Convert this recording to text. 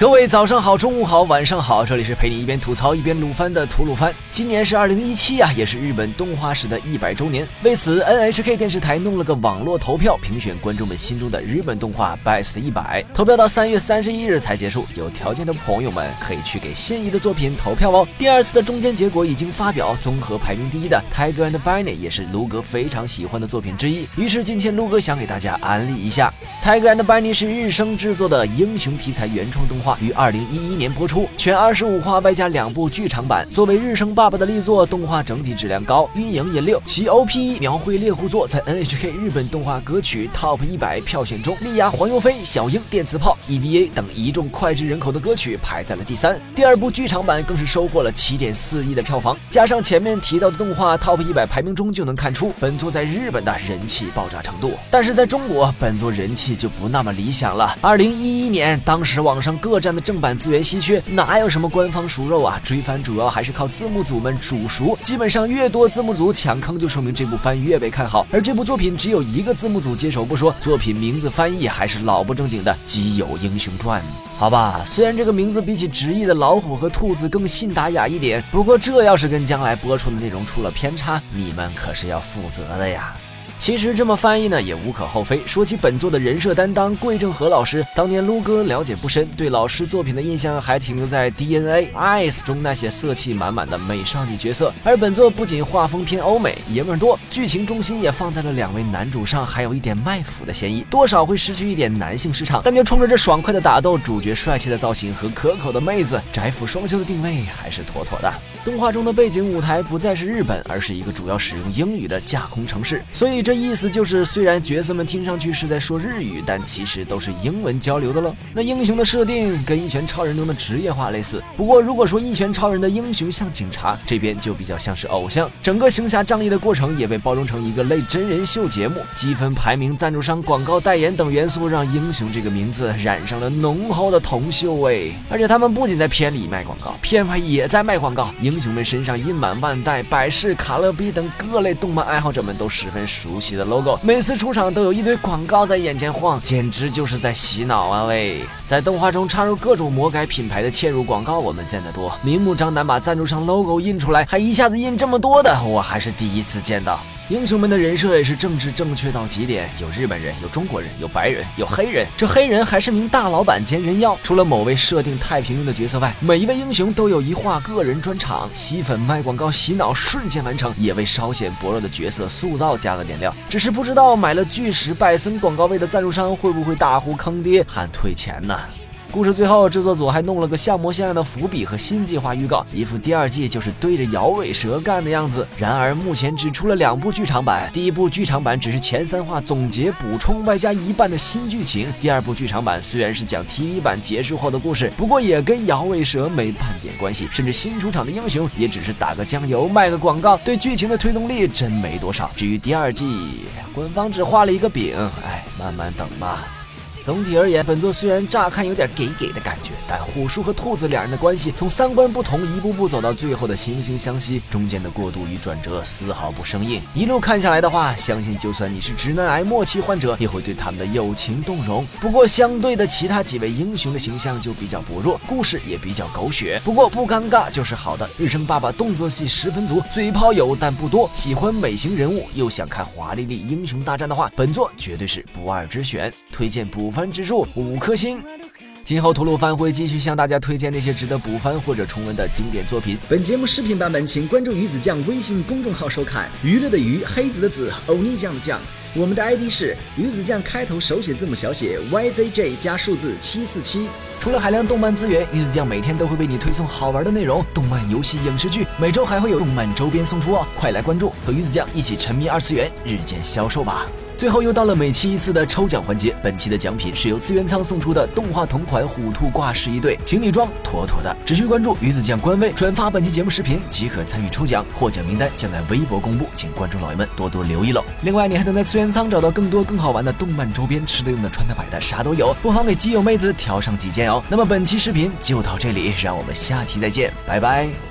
各位早上好，中午好，晚上好，这里是陪你一边吐槽一边鲁番的吐鲁番。今年是二零一七啊，也是日本动画史的一百周年。为此，NHK 电视台弄了个网络投票，评选观众们心中的日本动画 Best 一百。投票到三月三十一日才结束，有条件的朋友们可以去给心仪的作品投票哦。第二次的中间结果已经发表，综合排名第一的《Tiger and Bunny》也是卢哥非常喜欢的作品之一。于是今天卢哥想给大家安利一下，《Tiger and Bunny》是日升制作的英雄题材原创动画。于二零一一年播出，全二十五话，外加两部剧场版。作为日升爸爸的力作，动画整体质量高，运营也溜。其 OP 描绘猎户座，在 NHK 日本动画歌曲 TOP 一百票选中，力压黄油飞、小樱、电磁炮、EVA 等一众脍炙人口的歌曲排在了第三。第二部剧场版更是收获了七点四亿的票房，加上前面提到的动画 TOP 一百排名中，就能看出本作在日本的人气爆炸程度。但是在中国，本作人气就不那么理想了。二零一一年，当时网上各站的正版资源稀缺，哪有什么官方熟肉啊？追番主要还是靠字幕组们煮熟，基本上越多字幕组抢坑，就说明这部番越被看好。而这部作品只有一个字幕组接手不说，作品名字翻译还是老不正经的《基友英雄传》。好吧，虽然这个名字比起直译的老虎和兔子更信达雅一点，不过这要是跟将来播出的内容出了偏差，你们可是要负责的呀。其实这么翻译呢也无可厚非。说起本作的人设担当桂正和老师，当年撸哥了解不深，对老师作品的印象还停留在 DNA Ice 中那些色气满满的美少女角色。而本作不仅画风偏欧美，爷们儿多，剧情中心也放在了两位男主上，还有一点卖腐的嫌疑，多少会失去一点男性市场。但就冲着这爽快的打斗、主角帅气的造型和可口的妹子，宅腐双修的定位还是妥妥的。动画中的背景舞台不再是日本，而是一个主要使用英语的架空城市，所以这。意思就是，虽然角色们听上去是在说日语，但其实都是英文交流的喽。那英雄的设定跟一拳超人中的职业化类似，不过如果说一拳超人的英雄像警察，这边就比较像是偶像。整个行侠仗义的过程也被包装成一个类真人秀节目，积分排名、赞助商、广告代言等元素，让英雄这个名字染上了浓厚的铜锈味。而且他们不仅在片里卖广告，片外也在卖广告。英雄们身上印满万代、百事卡乐比等各类动漫爱好者们都十分熟。熟悉的 logo，每次出场都有一堆广告在眼前晃，简直就是在洗脑啊喂！在动画中插入各种魔改品牌的嵌入广告，我们见得多，明目张胆把赞助商 logo 印出来，还一下子印这么多的，我还是第一次见到。英雄们的人设也是政治正确到极点，有日本人，有中国人，有白人，有黑人。这黑人还是名大老板兼人妖。除了某位设定太平庸的角色外，每一位英雄都有一话个人专场，吸粉、卖广告、洗脑，瞬间完成，也为稍显薄弱的角色塑造加了点料。只是不知道买了巨石拜森广告位的赞助商会不会大呼坑爹喊退钱呢？故事最后，制作组还弄了个像模像样的伏笔和新计划预告，一副第二季就是对着摇尾蛇干的样子。然而目前只出了两部剧场版，第一部剧场版只是前三话总结补充，外加一半的新剧情；第二部剧场版虽然是讲 TV 版结束后的故事，不过也跟摇尾蛇没半点关系，甚至新出场的英雄也只是打个酱油、卖个广告，对剧情的推动力真没多少。至于第二季，官方只画了一个饼，哎，慢慢等吧。总体而言，本作虽然乍看有点给给的感觉，但虎叔和兔子两人的关系从三观不同一步步走到最后的惺惺相惜，中间的过渡与转折丝毫不生硬。一路看下来的话，相信就算你是直男癌末期患者，也会对他们的友情动容。不过相对的，其他几位英雄的形象就比较薄弱，故事也比较狗血。不过不尴尬就是好的。日升爸爸动作戏十分足，嘴炮有但不多。喜欢美型人物又想看华丽丽英雄大战的话，本作绝对是不二之选，推荐补。番指数五颗星。今后吐鲁番会继续向大家推荐那些值得补番或者重温的经典作品。本节目视频版本，请关注鱼子酱微信公众号收看。娱乐的娱，黑子的子，欧尼酱的酱。我们的 ID 是鱼子酱，开头手写字母小写 YZJ 加数字七四七。除了海量动漫资源，鱼子酱每天都会为你推送好玩的内容，动漫、游戏、影视剧，每周还会有动漫周边送出哦！快来关注，和鱼子酱一起沉迷二次元，日渐消瘦吧！最后又到了每期一次的抽奖环节，本期的奖品是由资源仓送出的动画同款虎兔挂饰一对，情侣装，妥妥的。只需关注鱼子酱官微，转发本期节目视频即可参与抽奖，获奖名单将在微博公布，请观众老爷们多多留意喽。另外，你还能在资源仓找到更多更好玩的动漫周边，吃的用的穿的买的啥都有，不妨给基友妹子挑上几件哦。那么本期视频就到这里，让我们下期再见，拜拜。